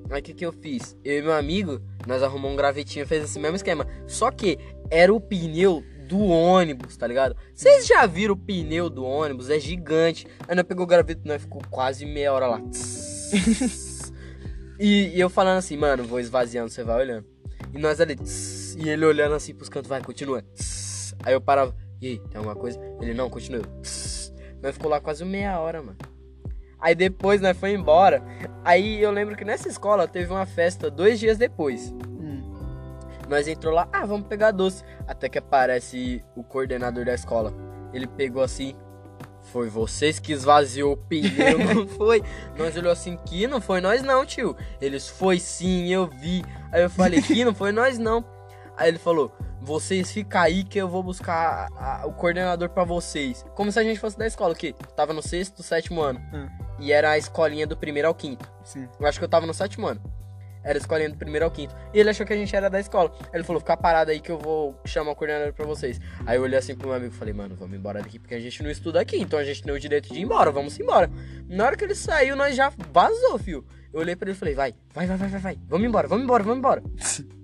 Aí o que que eu fiz? Eu e meu amigo, nós arrumamos um gravetinho, fez esse mesmo esquema. Só que era o pneu do ônibus, tá ligado? Vocês já viram o pneu do ônibus? É gigante. Aí nós pegou o graveto nós ficou quase meia hora lá. e, e eu falando assim, mano, vou esvaziando, você vai olhando. E nós ali, tss, e ele olhando assim pros cantos, vai, continua. tss. Aí eu parava, e aí, tem alguma coisa? Ele, não, continua. tss. Nós ficou lá quase meia hora, mano. Aí depois nós foi embora. Aí eu lembro que nessa escola teve uma festa dois dias depois. Hum. Nós entrou lá, ah, vamos pegar doce. Até que aparece o coordenador da escola. Ele pegou assim. Foi vocês que esvaziou o pneu, não foi? Nós olhou assim, que não foi nós não, tio. Eles, foi sim, eu vi. Aí eu falei, que não foi nós não. Aí ele falou, vocês ficam aí que eu vou buscar a- a- o coordenador pra vocês. Como se a gente fosse da escola, o quê? Tava no sexto, sétimo ano. Hum. E era a escolinha do primeiro ao quinto. Sim. Eu acho que eu tava no sétimo ano. Era a escolinha do primeiro ao quinto. E ele achou que a gente era da escola. Aí ele falou, fica parado aí que eu vou chamar o coordenador pra vocês. Aí eu olhei assim pro meu amigo e falei, mano, vamos embora daqui porque a gente não estuda aqui. Então a gente tem o direito de ir embora, vamos embora. Na hora que ele saiu, nós já vazou, fio. Eu olhei pra ele e falei, vai, vai, vai, vai, vai, vai. Vamos embora, vamos embora, vamos embora.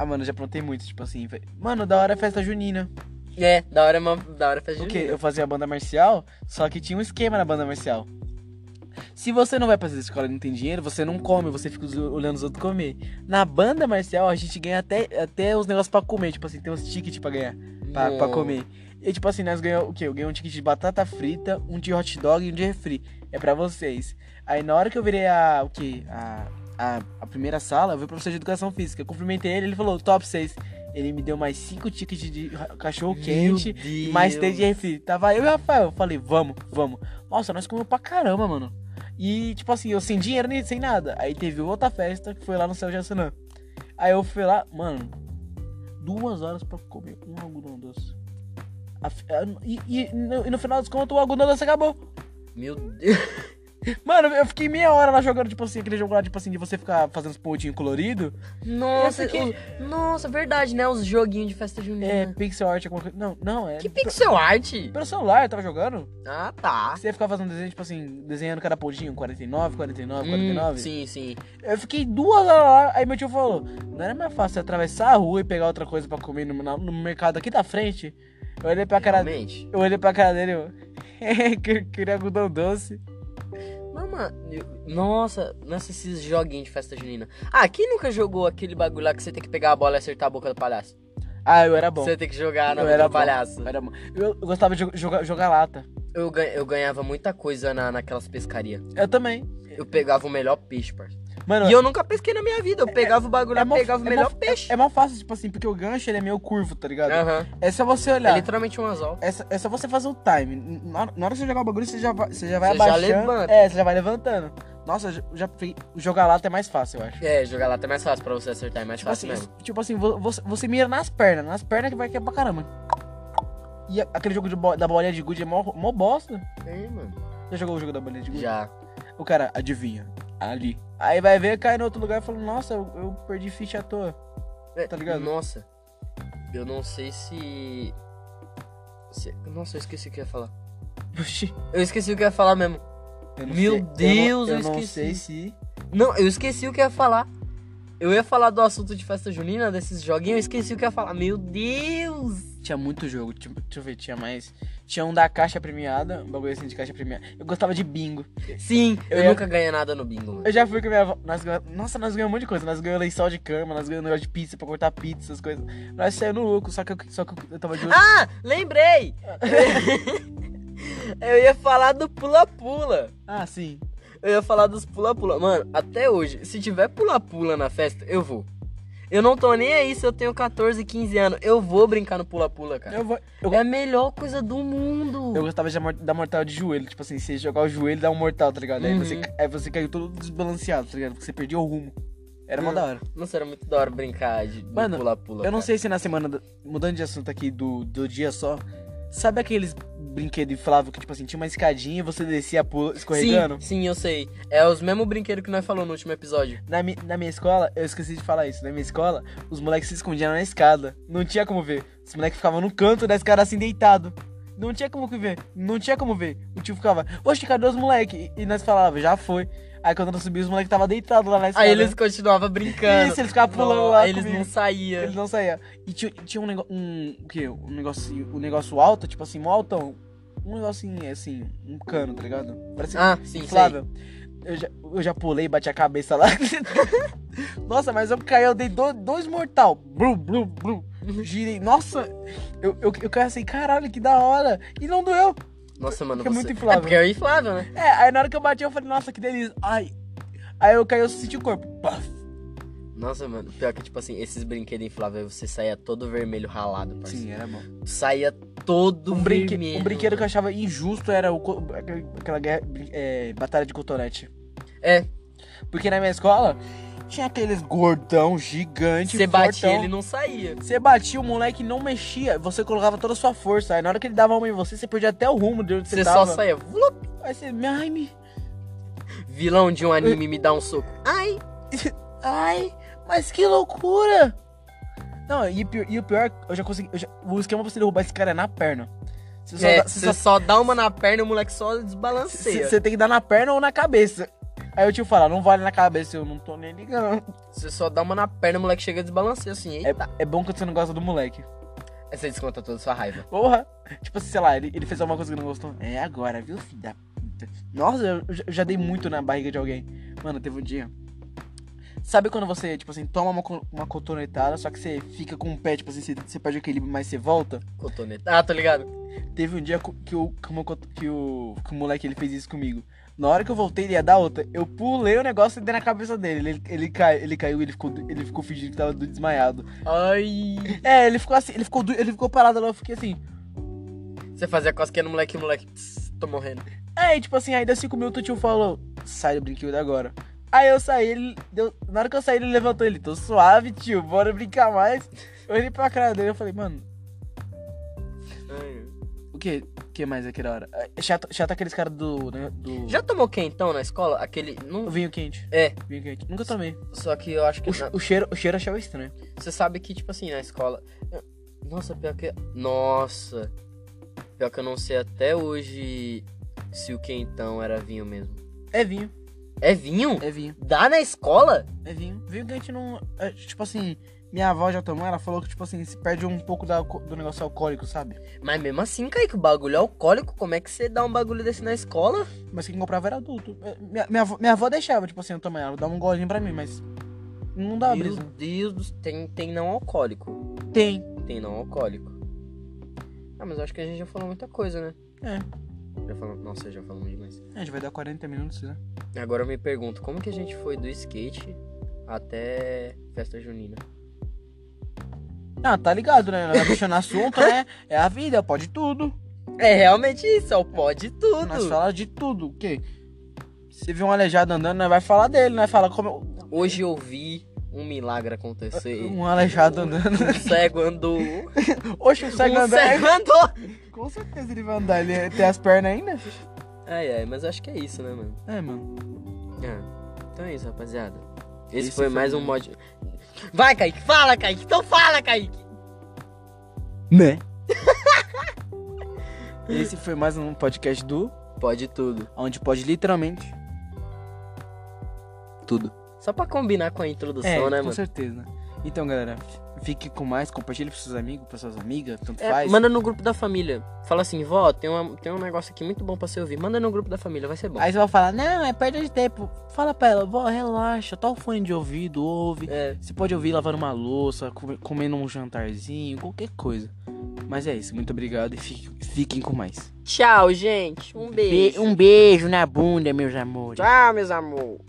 Ah, mano, eu já aprontei muito, tipo assim. Mano, da hora é festa junina. É, da hora, é uma, da hora festa O de quê? Eu fazia banda marcial, só que tinha um esquema na banda marcial. Se você não vai pra essa escola e não tem dinheiro, você não come, você fica olhando os outros comer. Na banda marcial, a gente ganha até, até os negócios pra comer, tipo assim, tem uns tickets pra ganhar, pra, pra comer. E tipo assim, nós ganhamos o quê? Eu ganhei um ticket de batata frita, um de hot dog e um de refri. É pra vocês. Aí na hora que eu virei a. o quê? A, a, a primeira sala, eu vi o professor de educação física. Eu cumprimentei ele, ele falou, top 6. Ele me deu mais cinco tickets de cachorro quente e mais três de refri. Tava eu e o Rafael. Eu falei, vamos, vamos. Nossa, nós comemos pra caramba, mano. E, tipo assim, eu sem dinheiro nem sem nada. Aí teve outra festa que foi lá no Céu de Assanã. Aí eu fui lá, mano, duas horas pra comer um algodão doce. A a- E, e no, e no final das contas, o algodão doce acabou. Meu Deus. Mano, eu fiquei meia hora lá jogando, tipo assim, aquele jogo lá, tipo assim, de você ficar fazendo os pontinhos coloridos. Nossa, fiquei- o- nossa, verdade, né? Os joguinhos de festa junina. É, pixel art, alguma coisa. Não, não, é. Que pixel art? Pelo celular, eu tava jogando. Ah, tá. Você ia ficar fazendo desenho, tipo assim, desenhando cada pontinho, 49, 49, Hum, 49. sim, sim. Eu fiquei duas horas lá, aí meu tio falou, não era mais fácil você atravessar a rua e pegar outra coisa pra comer no, no mercado aqui da frente? Eu olhei pra cara Realmente. Eu olhei pra cara dele e eu. queria algodão doce. Mano. Nossa, nossa, esses joguinhos de festa junina. Ah, quem nunca jogou aquele bagulho lá que você tem que pegar a bola e acertar a boca do palhaço? Ah, eu era bom. Você tem que jogar na eu boca era do bom. palhaço. Eu, era bom. Eu, gostava de jo- jogar, jogar lata. Eu, eu ganhava muita coisa na, naquelas pescarias. Eu também. Eu pegava o melhor peixe, parça. Mano, E eu nunca pesquei na minha vida. Eu pegava o bagulho é e mó- pegava o é melhor mó- peixe. É, é mal fácil, tipo assim, porque o gancho ele é meio curvo, tá ligado? Aham. É só você É olhar. literalmente um anzol. É só, é só você fazer o time. Na hora, na hora que você jogar o bagulho, você já vai, você já vai Você já abaixando. levanta. É, você já vai levantando. Nossa, já, já jogar lata é mais fácil, eu acho. É, jogar lá tá mais fácil pra você acertar, é mais Tipo fácil assim, mesmo. tipo assim, vo- você, você mira nas pernas. Nas pernas que vai quebrar pra caramba. E aquele jogo bo- da bolinha de gude é mó, mó bosta. É, mano. Já jogou o jogo da bolinha de gude? Já. O cara, adivinha, ali. Aí vai ver, cai no outro lugar e fala, nossa, eu, eu perdi ficha à toa. É, Tá ligado? Nossa. Eu não sei se... se- Nossa, eu esqueci o que eu ia falar. Oxi. Eu esqueci o que eu ia falar mesmo. Eu não Meu sei- Deus, eu eu não, eu não esqueci. sei se... Não, eu esqueci o que eu ia falar. Eu ia falar do assunto de festa junina, desses joguinhos, eu esqueci o que eu ia falar. Meu Deus! Tinha muito jogo, deixa eu ver, tinha mais. Tinha um da caixa premiada, um bagulho assim de caixa premiada. Eu gostava de bingo. Sim, eu, Eu ia- nunca ganhei nada no bingo, mano. Eu já fui com a minha avó. Nós ganhamos, nossa, nós ganhamos um monte de coisa. Nós ganhamos lençol de cama, nós ganhamos negócio de pizza pra cortar pizza, essas coisas. Nós saímos no lucro, só que eu, só que eu tava de olho. Ah, lembrei! eu ia falar do pula-pula. Ah, sim. Eu ia falar dos pula-pula. Mano, até hoje, se tiver pula-pula na festa, eu vou. Eu não tô nem aí se eu tenho 14, 15 anos. Eu vou brincar no pula-pula, cara. Eu, vou, eu, É a melhor coisa do mundo. eu gostava de dar mortal de joelho. Tipo assim, você jogar o joelho dá um mortal, tá ligado? Aí, Uhum. você, aí você caiu todo desbalanceado, tá ligado? Porque você perdia o rumo. Era Hum. da hora. Nossa, era muito da hora brincar de pula-pula. Eu não cara. sei se na semana, do- mudando de assunto aqui do, do dia só, sabe aqueles brinquedos infláveis que, tipo assim, tinha uma escadinha e você descia pula, escorregando? Sim, sim, eu sei. É os mesmos brinquedos que nós falou no último episódio. Na, mi, na minha escola, eu esqueci de falar isso, na minha escola, os moleques se escondiam na escada. Não tinha como ver. Os moleques ficavam no canto da escada assim, deitado. Não tinha como ver, não tinha como ver. O tio ficava, poxa, cadê os moleques? E, e nós falávamos, já foi. Aí quando nós subimos, os moleques estavam deitados lá na escada. Aí eles continuavam brincando. Isso, eles ficavam pulando Não, lá eles comigo. não saíam. Eles não saíam. E tinha, tinha um negócio. Um, o quê? Um negócio, um negócio alto, tipo assim, mó altão. Um negocinho assim, um cano, tá ligado? Parece Ah, sim, sei. inflável. Eu já, eu já pulei, bati a cabeça lá. Nossa, mas eu caí, eu dei do- dois mortal. Blu, blu, blu. Girei. Nossa, eu, eu, eu caí assim, caralho, que da hora. E não doeu. Nossa, mano, Porque é você... muito inflável. É porque é inflável, né? É, aí na hora que eu bati, eu falei, nossa, que delícia. Ai. Aí eu caí, eu senti o corpo. Paf. Nossa, mano, pior que, tipo assim, esses brinquedos infláveis, você saía todo vermelho ralado, parceiro. Sim, era bom. Saía todo Um, brinque, vermelho. um brinquedo que eu achava injusto era o, aquela guerra, é, batalha de cotonete. É, Porque na minha escola tinha aqueles gordão gigante. você batia, ele não saía. Você batia, o moleque não mexia, você colocava toda a sua força. Aí na hora que ele dava uma em você, você perdia até o rumo de onde você, Você tava. só saía. Vlup. Aí você, ai, me... Vilão de um anime me dá um soco. Ai! ai, mas que loucura! Não, e, o pior- e o pior, eu já consegui. eu já- o esquema pra você derrubar esse cara é na perna. Você só, É, dá, você você só- só dá uma na perna e o moleque só você- desbalanceia. você tem que dar na perna ou na cabeça. Aí o tio fala, não vale na cabeça, eu não tô nem ligando. Você só dá uma na perna e o moleque chega e desbalanceia assim. É, Eita. é bom quando você não gosta do moleque. Aí você desconta toda a sua raiva. Porra! Tipo assim, sei lá, ele, ele fez alguma coisa que não gostou. É agora, viu, filho da puta? Nossa, eu, eu já- dei muito na barriga de alguém. Mano, teve um dia. Sabe quando você, tipo assim, toma uma, uma cotonetada, só que você fica com o pé, tipo assim, você, você perde o equilíbrio, mas você volta? Cotoneta. Ah, tô ligado. Teve um dia que o, que, o, que o, que o moleque ele fez isso comigo. Na hora que eu voltei, ele ia dar outra. Eu pulei o negócio e dei na cabeça dele. Ele, ele, cai, ele caiu, ele ficou, ele ficou fingindo que tava do- desmaiado. Ai. É, ele ficou assim, ele ficou, ele ficou parado lá, eu fiquei assim. Você fazia cosquinha no moleque e moleque. Tô morrendo. Aí, tipo assim, aí deu cinco minutos o tio falou, sai do brinquedo agora. Aí eu saí, ele deu. Na hora que eu saí, ele levantou ele, tô suave, tio, bora brincar mais. Eu olhei pra cara dele e falei, mano, Ai. o que? O que mais aqui da hora? É chato, chato aqueles caras do. né, do Já tomou quentão na escola? Aquele. Não... o vinho quente. É, Vinho quente. Nunca tomei. só que eu acho que. O, na- o cheiro, o cheiro achava estranho. Você sabe que, tipo assim, na escola. Nossa, pior que. Nossa. Pior que eu não sei até hoje se o quentão era vinho mesmo. É vinho. É vinho? É vinho. Dá na escola? É vinho. Vinho que a gente não. é, tipo assim, minha avó já tomou, ela falou que, tipo assim, se perde um pouco da- do negócio alcoólico, sabe? Mas mesmo assim, Kaique, o bagulho é alcoólico. Como é que você dá um bagulho desse na escola? Mas quem comprava era adulto. É, Minha, minha, avó, minha avó deixava, tipo assim, eu tomar, ela dava um golinho pra mim, mas. Não dá Meu brisa. Deus do tem, tem não alcoólico. Tem. Tem não alcoólico. Ah, mas eu acho que a gente já falou muita coisa, né? É. Já falamos, nossa, já falamos demais. A gente vai dar 40 minutos, né? Agora eu me pergunto, como que a gente foi do skate até festa junina? Ah, tá ligado, né? Vai puxando assunto, né? É a vida, pode tudo. É realmente isso, é o pode tudo. Nós falamos de tudo. O quê? Se vê um aleijado andando, nós vai falar dele, nós fala como. Hoje eu vi um milagre acontecer. Um aleijado andando. Um cego andou. Oxe, o cego um andando. cego andou. Com certeza ele vai andar. Ele tem as pernas ainda? Ai, ai, mas acho que é isso, né, mano? É, mano. Ah, então é isso, rapaziada. Esse, Esse foi, foi mais um mod. Vai, Kaique, fala, Kaique. Então fala, Kaique. Né? Esse foi mais um podcast do. Pode tudo. Onde pode literalmente. Tudo. Só pra combinar com a introdução, É, né, com mano? certeza. Então, galera, fique com mais, compartilhe pros seus amigos, pras suas amigas, tanto É, faz. manda no grupo da família. Fala assim, vó, tem, uma, tem um negócio aqui muito bom pra você ouvir. Manda no grupo da família, vai ser bom. Aí você vai falar, não, é perda de tempo. Fala pra ela, vó, relaxa, tá o fone de ouvido, ouve. É. Você pode ouvir lavando uma louça, come- comendo um jantarzinho, qualquer coisa. Mas é isso, muito obrigado e fique- fiquem com mais. Tchau, gente. Um beijo. um beijo na bunda, meus amores. Tchau, meus amores.